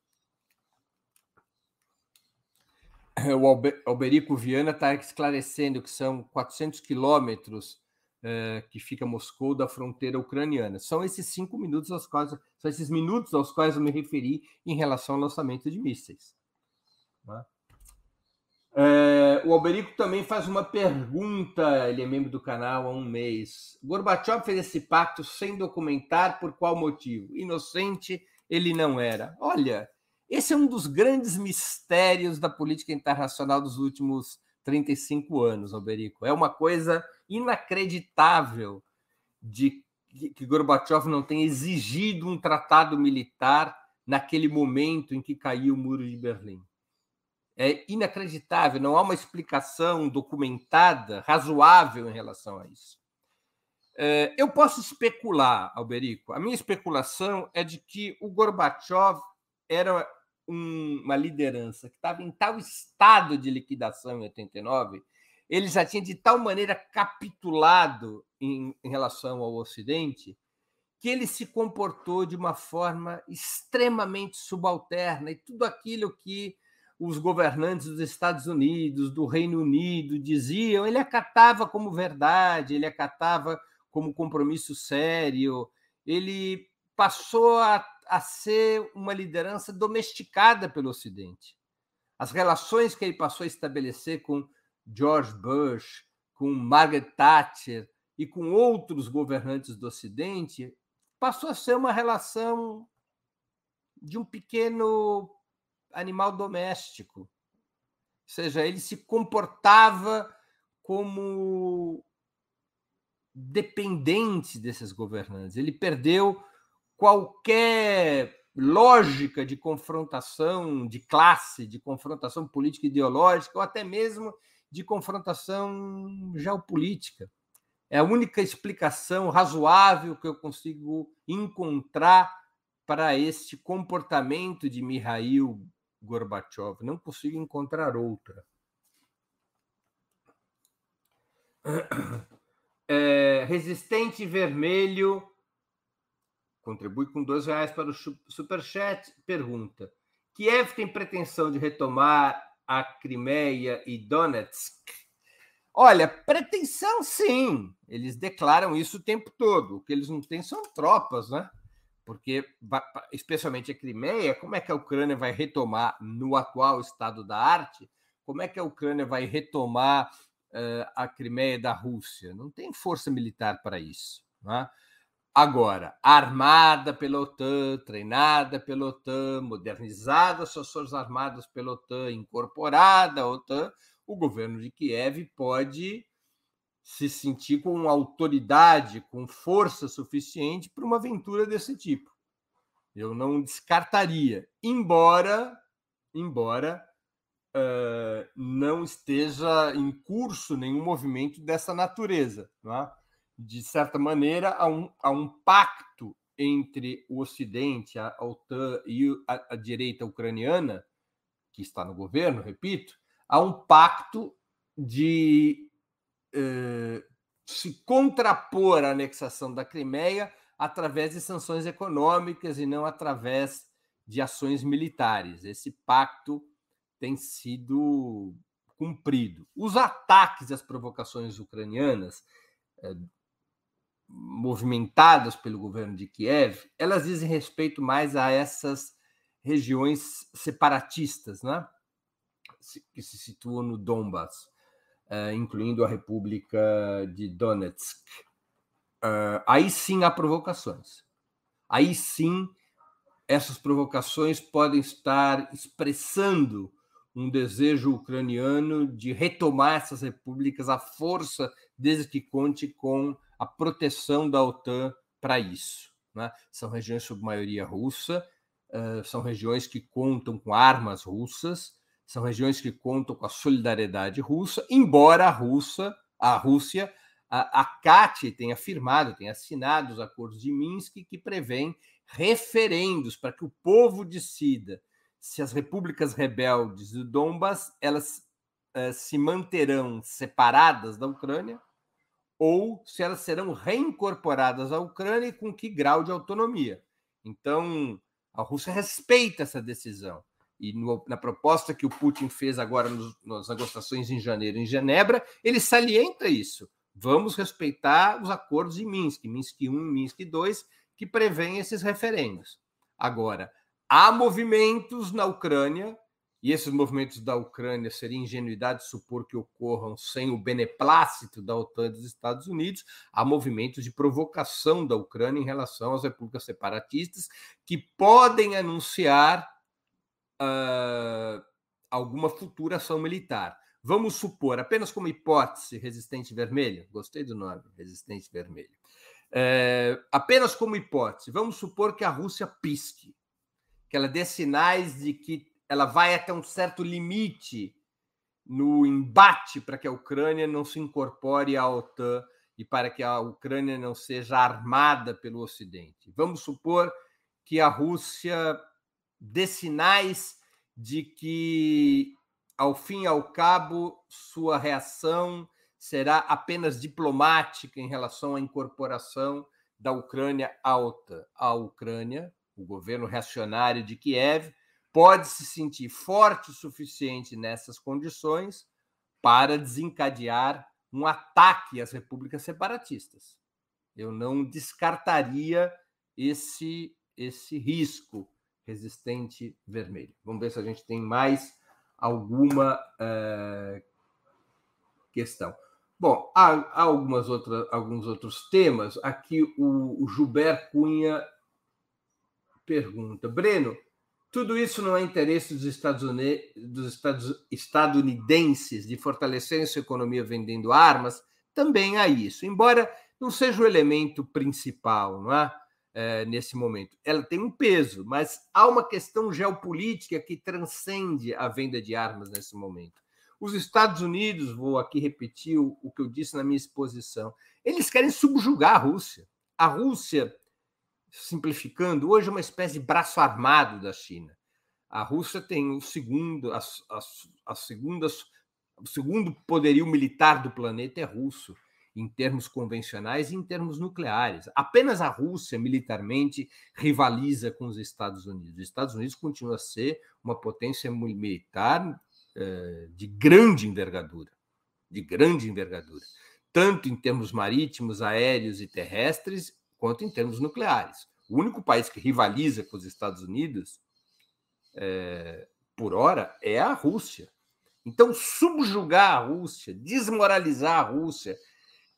O Alberico Viana está esclarecendo que são 400 quilômetros é, que fica Moscou da fronteira ucraniana. São esses cinco minutos aos quais são esses minutos aos quais eu me referi em relação ao lançamento de mísseis. É, o Alberico também faz uma pergunta, ele é membro do canal há um mês. Gorbachev fez esse pacto sem documentar por qual motivo? Inocente ele não era. Olha, esse é um dos grandes mistérios da política internacional dos últimos 35 anos, Alberico. É uma coisa inacreditável de que Gorbachev não tenha exigido um tratado militar naquele momento em que caiu o muro de Berlim. É inacreditável, não há uma explicação documentada, razoável em relação a isso. É, eu posso especular, Alberico. A minha especulação é de que o Gorbachev era uma liderança que estava em tal estado de liquidação em 89, ele já tinha de tal maneira capitulado em, em relação ao Ocidente, que ele se comportou de uma forma extremamente subalterna e tudo aquilo que os governantes dos Estados Unidos, do Reino Unido diziam, ele acatava como verdade, ele acatava como compromisso sério, ele passou a, a ser uma liderança domesticada pelo Ocidente. As relações que ele passou a estabelecer com George Bush, com Margaret Thatcher e com outros governantes do Ocidente passou a ser uma relação de um pequeno animal doméstico. Ou seja, ele se comportava como dependente desses governantes. Ele perdeu qualquer lógica de confrontação de classe, de confrontação política ideológica, ou até mesmo de confrontação geopolítica. É a única explicação razoável que eu consigo encontrar para este comportamento de Mikhail Gorbachev. Não consigo encontrar outra. É, Resistente Vermelho contribui com dois reais para o superchat. Pergunta: Kiev tem pretensão de retomar a Crimeia e Donetsk? Olha, pretensão sim, eles declaram isso o tempo todo. O que eles não têm são tropas, né? Porque, especialmente a Crimeia, como é que a Ucrânia vai retomar no atual estado da arte? Como é que a Ucrânia vai retomar uh, a Crimeia da Rússia? Não tem força militar para isso. Né? Agora, armada pela OTAN, treinada pela OTAN, modernizada suas forças armadas pela OTAN, incorporada à OTAN, o governo de Kiev pode se sentir com autoridade, com força suficiente para uma aventura desse tipo. Eu não descartaria, embora, embora uh, não esteja em curso nenhum movimento dessa natureza. É? De certa maneira, há um, há um pacto entre o Ocidente, a OTAN e a, a direita ucraniana, que está no governo, repito, há um pacto de eh, se contrapor à anexação da Crimeia através de sanções econômicas e não através de ações militares. Esse pacto tem sido cumprido. Os ataques e as provocações ucranianas eh, movimentadas pelo governo de Kiev, elas dizem respeito mais a essas regiões separatistas, né? que se situam no Donbass, uh, incluindo a República de Donetsk. Uh, aí sim há provocações. Aí sim essas provocações podem estar expressando um desejo ucraniano de retomar essas repúblicas à força, desde que conte com a proteção da OTAN para isso. Né? São regiões sob maioria russa, uh, são regiões que contam com armas russas, são regiões que contam com a solidariedade russa, embora a, Rússia, a Rússia, a, a tenha firmado, tenha assinado os acordos de Minsk que prevêem referendos para que o povo decida se as repúblicas rebeldes do Donbas elas uh, se manterão separadas da Ucrânia ou se elas serão reincorporadas à Ucrânia e com que grau de autonomia. Então, a Rússia respeita essa decisão e no, na proposta que o Putin fez agora nos, nas negociações em janeiro em Genebra, ele salienta isso. Vamos respeitar os acordos de Minsk, Minsk I e Minsk II, que prevêem esses referendos. Agora, há movimentos na Ucrânia e esses movimentos da Ucrânia seria ingenuidade supor que ocorram sem o beneplácito da OTAN e dos Estados Unidos, há movimentos de provocação da Ucrânia em relação às repúblicas separatistas que podem anunciar uh, alguma futura ação militar. Vamos supor, apenas como hipótese, resistente vermelho, gostei do nome, resistente vermelho. É, apenas como hipótese, vamos supor que a Rússia pisque, que ela dê sinais de que ela vai até um certo limite no embate para que a Ucrânia não se incorpore à OTAN e para que a Ucrânia não seja armada pelo Ocidente. Vamos supor que a Rússia dê sinais de que, ao fim e ao cabo, sua reação será apenas diplomática em relação à incorporação da Ucrânia à OTAN. A Ucrânia, o governo reacionário de Kiev, pode se sentir forte o suficiente nessas condições para desencadear um ataque às repúblicas separatistas. Eu não descartaria esse esse risco resistente vermelho. Vamos ver se a gente tem mais alguma uh, questão. Bom, há, há, algumas outras, alguns outros temas. Aqui o, o Cunha pergunta: Breno, tudo isso não é interesse dos, Estados Unidos, dos Estados, estadunidenses de fortalecerem sua economia vendendo armas? Também há isso, embora não seja o elemento principal, não é? é nesse momento. Ela tem um peso, mas há uma questão geopolítica que transcende a venda de armas nesse momento. Os Estados Unidos, vou aqui repetir o, o que eu disse na minha exposição, eles querem subjugar a Rússia. A Rússia simplificando, hoje é uma espécie de braço armado da China. A Rússia tem o segundo, as, as, as segundas, o segundo poderio militar do planeta é russo, em termos convencionais e em termos nucleares. Apenas a Rússia, militarmente, rivaliza com os Estados Unidos. Os Estados Unidos continua a ser uma potência militar eh, de grande envergadura, de grande envergadura, tanto em termos marítimos, aéreos e terrestres, quanto em termos nucleares. O único país que rivaliza com os Estados Unidos, é, por hora, é a Rússia. Então, subjugar a Rússia, desmoralizar a Rússia,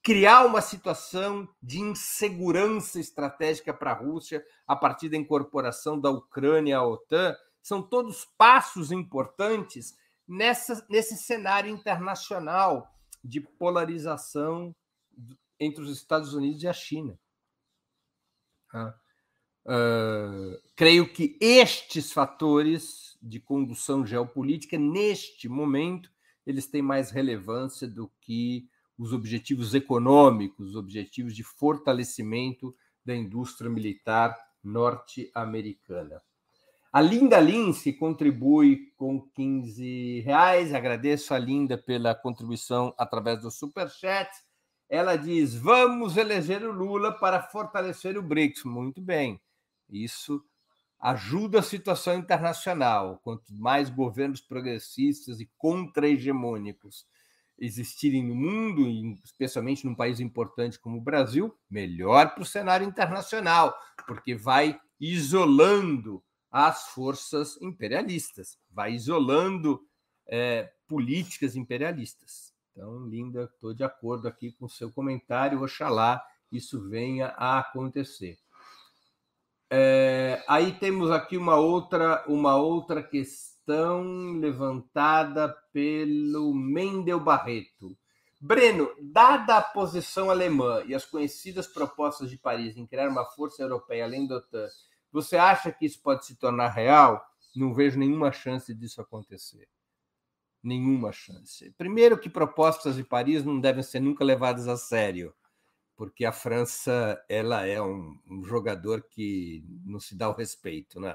criar uma situação de insegurança estratégica para a Rússia a partir da incorporação da Ucrânia à OTAN, são todos passos importantes nessa, nesse cenário internacional de polarização entre os Estados Unidos e a China. Uh, creio que estes fatores de condução geopolítica, neste momento, eles têm mais relevância do que os objetivos econômicos, os objetivos de fortalecimento da indústria militar norte-americana. A Linda Lins, que contribui com 15 reais, agradeço a Linda pela contribuição através do Superchat. Ela diz: vamos eleger o Lula para fortalecer o BRICS. Muito bem. Isso ajuda a situação internacional. Quanto mais governos progressistas e contra-hegemônicos existirem no mundo, especialmente num país importante como o Brasil, melhor para o cenário internacional, porque vai isolando as forças imperialistas, vai isolando é, políticas imperialistas. Então, Linda, estou de acordo aqui com o seu comentário. Oxalá isso venha a acontecer. É, aí temos aqui uma outra, uma outra questão levantada pelo Mendel Barreto. Breno, dada a posição alemã e as conhecidas propostas de Paris em criar uma força europeia além da OTAN, você acha que isso pode se tornar real? Não vejo nenhuma chance disso acontecer nenhuma chance. Primeiro que propostas de Paris não devem ser nunca levadas a sério, porque a França ela é um, um jogador que não se dá o respeito, né?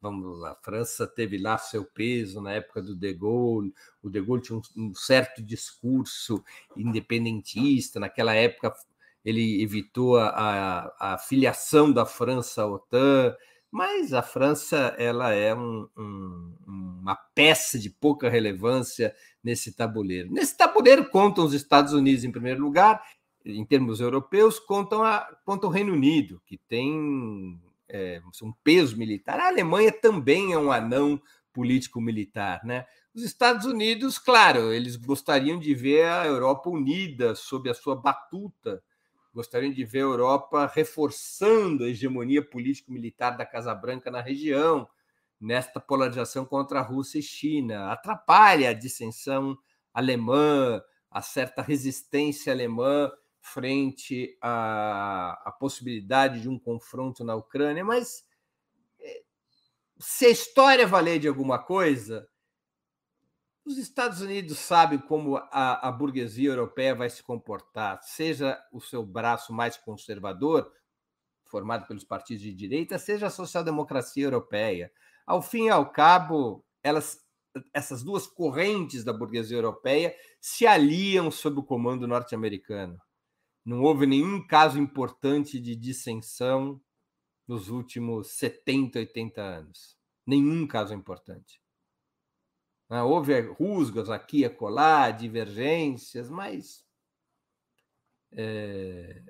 Vamos lá, a França teve lá seu peso na época do De Gaulle. O De Gaulle tinha um, um certo discurso independentista. Naquela época, ele evitou a, a, a filiação da França à OTAN. Mas a França ela é um, um, uma peça de pouca relevância nesse tabuleiro. Nesse tabuleiro contam os Estados Unidos em primeiro lugar, em termos europeus, contam, a, contam o Reino Unido, que tem é, um peso militar. A Alemanha também é um anão político-militar. Né? Os Estados Unidos, claro, eles gostariam de ver a Europa unida sob a sua batuta, gostariam de ver a Europa reforçando a hegemonia político-militar da Casa Branca na região, nesta polarização contra a Rússia e China. Atrapalha a dissensão alemã, a certa resistência alemã frente à, à possibilidade de um confronto na Ucrânia, mas eh, se a história valer de alguma coisa, os Estados Unidos sabem como a, a, burguesia europeia vai se comportar, seja o seu braço mais conservador, formado pelos partidos de direita, seja a social-democracia europeia. Ao fim e ao cabo, elas, essas duas correntes da burguesia europeia se aliam sob o comando norte-americano. Não houve nenhum caso importante de dissensão nos últimos 70, 80 anos. Nenhum caso importante. Ah, houve rusgas aqui e acolá, divergências, mas é,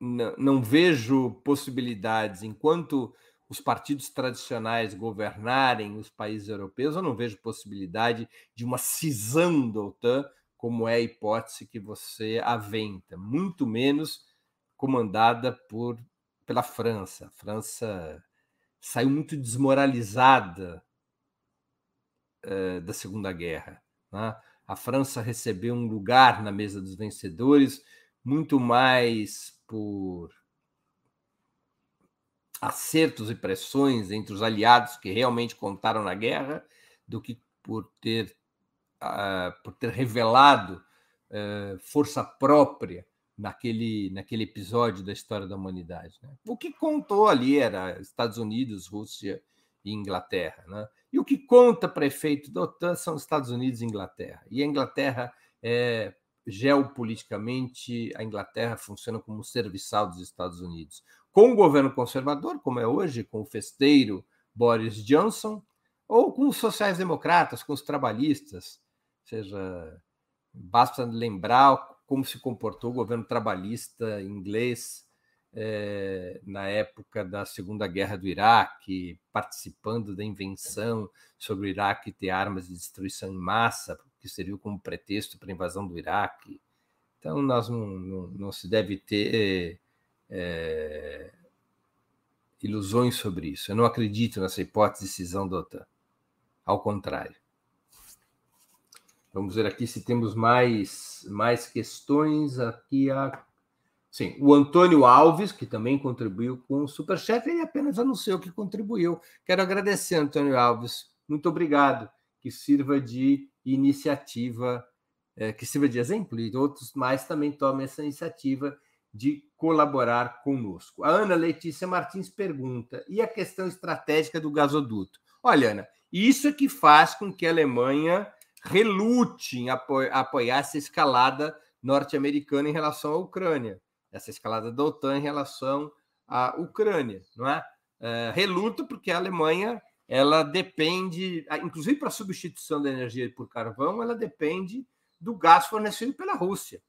não, não vejo possibilidades, enquanto os partidos tradicionais governarem os países europeus, eu não vejo possibilidade de uma cisão da OTAN como é a hipótese que você aventa, muito menos comandada por pela França. A França saiu muito desmoralizada uh, da Segunda Guerra. Né? A França recebeu um lugar na mesa dos vencedores muito mais por acertos e pressões entre os aliados que realmente contaram na guerra do que por ter por ter revelado uh, força própria naquele, naquele episódio da história da humanidade. Né? O que contou ali era Estados Unidos, Rússia e Inglaterra. Né? E o que conta para efeito da OTAN são Estados Unidos e Inglaterra. E a Inglaterra é geopoliticamente, a Inglaterra funciona como serviçal dos Estados Unidos. Com o governo conservador, como é hoje, com o festeiro Boris Johnson, ou com os sociais-democratas, com os trabalhistas, seja, basta lembrar como se comportou o governo trabalhista inglês é, na época da Segunda Guerra do Iraque, participando da invenção sobre o Iraque ter armas de destruição em massa, que serviu como pretexto para a invasão do Iraque. Então, nós não, não, não se deve ter é, ilusões sobre isso. Eu não acredito nessa hipótese de cisão da OTAN. Ao contrário. Vamos ver aqui se temos mais, mais questões. Aqui a. Sim, o Antônio Alves, que também contribuiu com o Superchat, ele apenas anunciou que contribuiu. Quero agradecer, Antônio Alves. Muito obrigado. Que sirva de iniciativa, é, que sirva de exemplo, e outros mais também tomem essa iniciativa de colaborar conosco. A Ana Letícia Martins pergunta: e a questão estratégica do gasoduto? Olha, Ana, isso é que faz com que a Alemanha relute em apoiar essa escalada norte-americana em relação à Ucrânia, essa escalada da OTAN em relação à Ucrânia, não é? é reluta porque a Alemanha ela depende, inclusive para substituição da energia por carvão, ela depende do gás fornecido pela Rússia,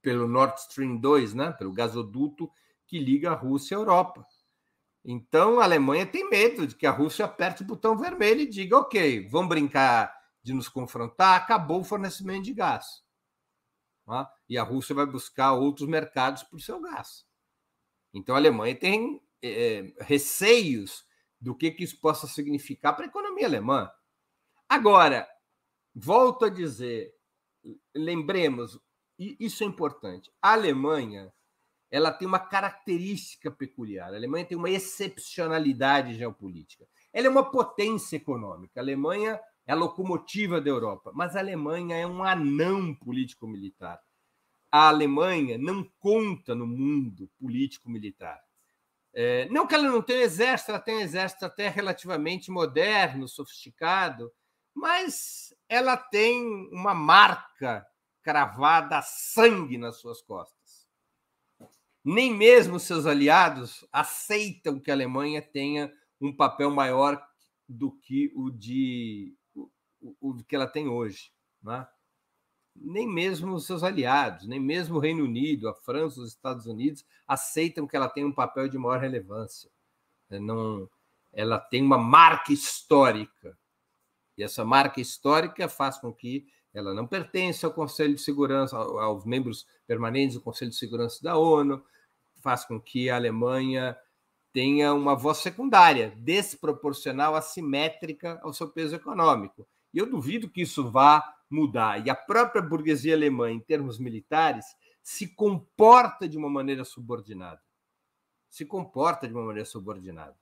pelo Nord Stream 2, né? pelo gasoduto que liga a Rússia à Europa. Então a Alemanha tem medo de que a Rússia aperte o botão vermelho e diga: ok, vamos brincar de nos confrontar, acabou o fornecimento de gás. Tá? E a Rússia vai buscar outros mercados para o seu gás. Então a Alemanha tem é, receios do que, que isso possa significar para a economia alemã. Agora, volto a dizer, lembremos, isso é importante. A Alemanha ela tem uma característica peculiar. A Alemanha tem uma excepcionalidade geopolítica. Ela é uma potência econômica. A Alemanha é a locomotiva da Europa, mas a Alemanha é um anão político-militar. A Alemanha não conta no mundo político-militar. É, não que ela não tenha exército, ela tem um exército até relativamente moderno, sofisticado, mas ela tem uma marca cravada a sangue nas suas costas. Nem mesmo seus aliados aceitam que a Alemanha tenha um papel maior do que o de o, que ela tem hoje. Né? Nem mesmo os seus aliados, nem mesmo o Reino Unido, a França, os Estados Unidos aceitam que ela tem um papel de maior relevância. É, não, ela tem uma marca histórica. E essa marca histórica faz com que ela não pertença ao Conselho de Segurança, aos membros permanentes do Conselho de Segurança da ONU, faz com que a Alemanha tenha uma voz secundária, desproporcional, assimétrica ao seu peso econômico. E eu duvido que isso vá mudar. E a própria burguesia alemã, em termos militares, se comporta de uma maneira subordinada. Se comporta de uma maneira subordinada.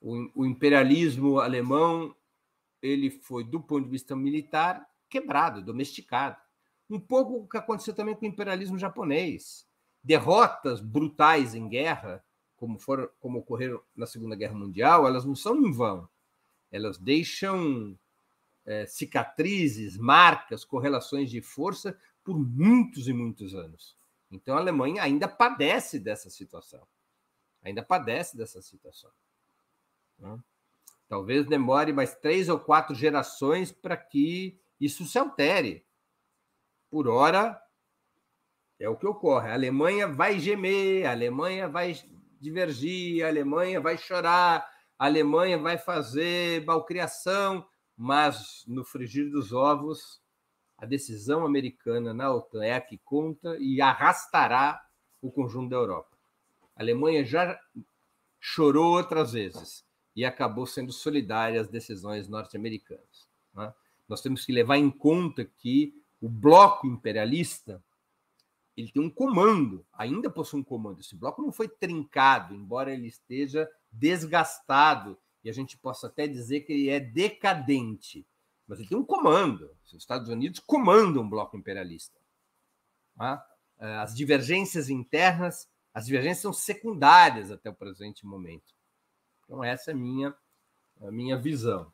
O, o imperialismo alemão ele foi, do ponto de vista militar, quebrado, domesticado. Um pouco o que aconteceu também com o imperialismo japonês. Derrotas brutais em guerra, como, foram, como ocorreram na Segunda Guerra Mundial, elas não são em vão. Elas deixam é, cicatrizes, marcas, correlações de força por muitos e muitos anos. Então a Alemanha ainda padece dessa situação. Ainda padece dessa situação. Né? Talvez demore mais três ou quatro gerações para que isso se altere. Por hora, é o que ocorre. A Alemanha vai gemer, a Alemanha vai divergir, a Alemanha vai chorar, a Alemanha vai fazer malcriação, mas no frigir dos ovos, a decisão americana na OTAN é a que conta e arrastará o conjunto da Europa. A Alemanha já chorou outras vezes e acabou sendo solidária às decisões norte-americanas. Né? Nós temos que levar em conta que o bloco imperialista ele tem um comando, ainda possui um comando. Esse bloco não foi trincado, embora ele esteja desgastado e a gente possa até dizer que ele é decadente, mas ele tem um comando. Os Estados Unidos comandam o bloco imperialista. Tá? As divergências internas, as divergências são secundárias até o presente momento. Então, essa é a minha, a minha visão.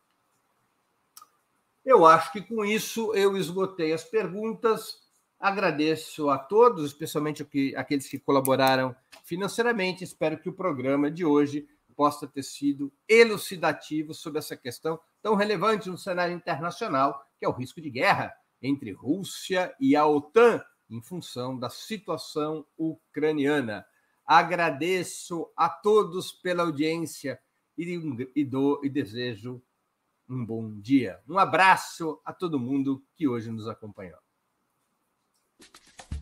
Eu acho que com isso eu esgotei as perguntas. Agradeço a todos, especialmente aqueles que colaboraram financeiramente. Espero que o programa de hoje possa ter sido elucidativo sobre essa questão tão relevante no cenário internacional, que é o risco de guerra entre Rússia e a OTAN, em função da situação ucraniana. Agradeço a todos pela audiência e, e, e desejo um bom dia. Um abraço a todo mundo que hoje nos acompanhou.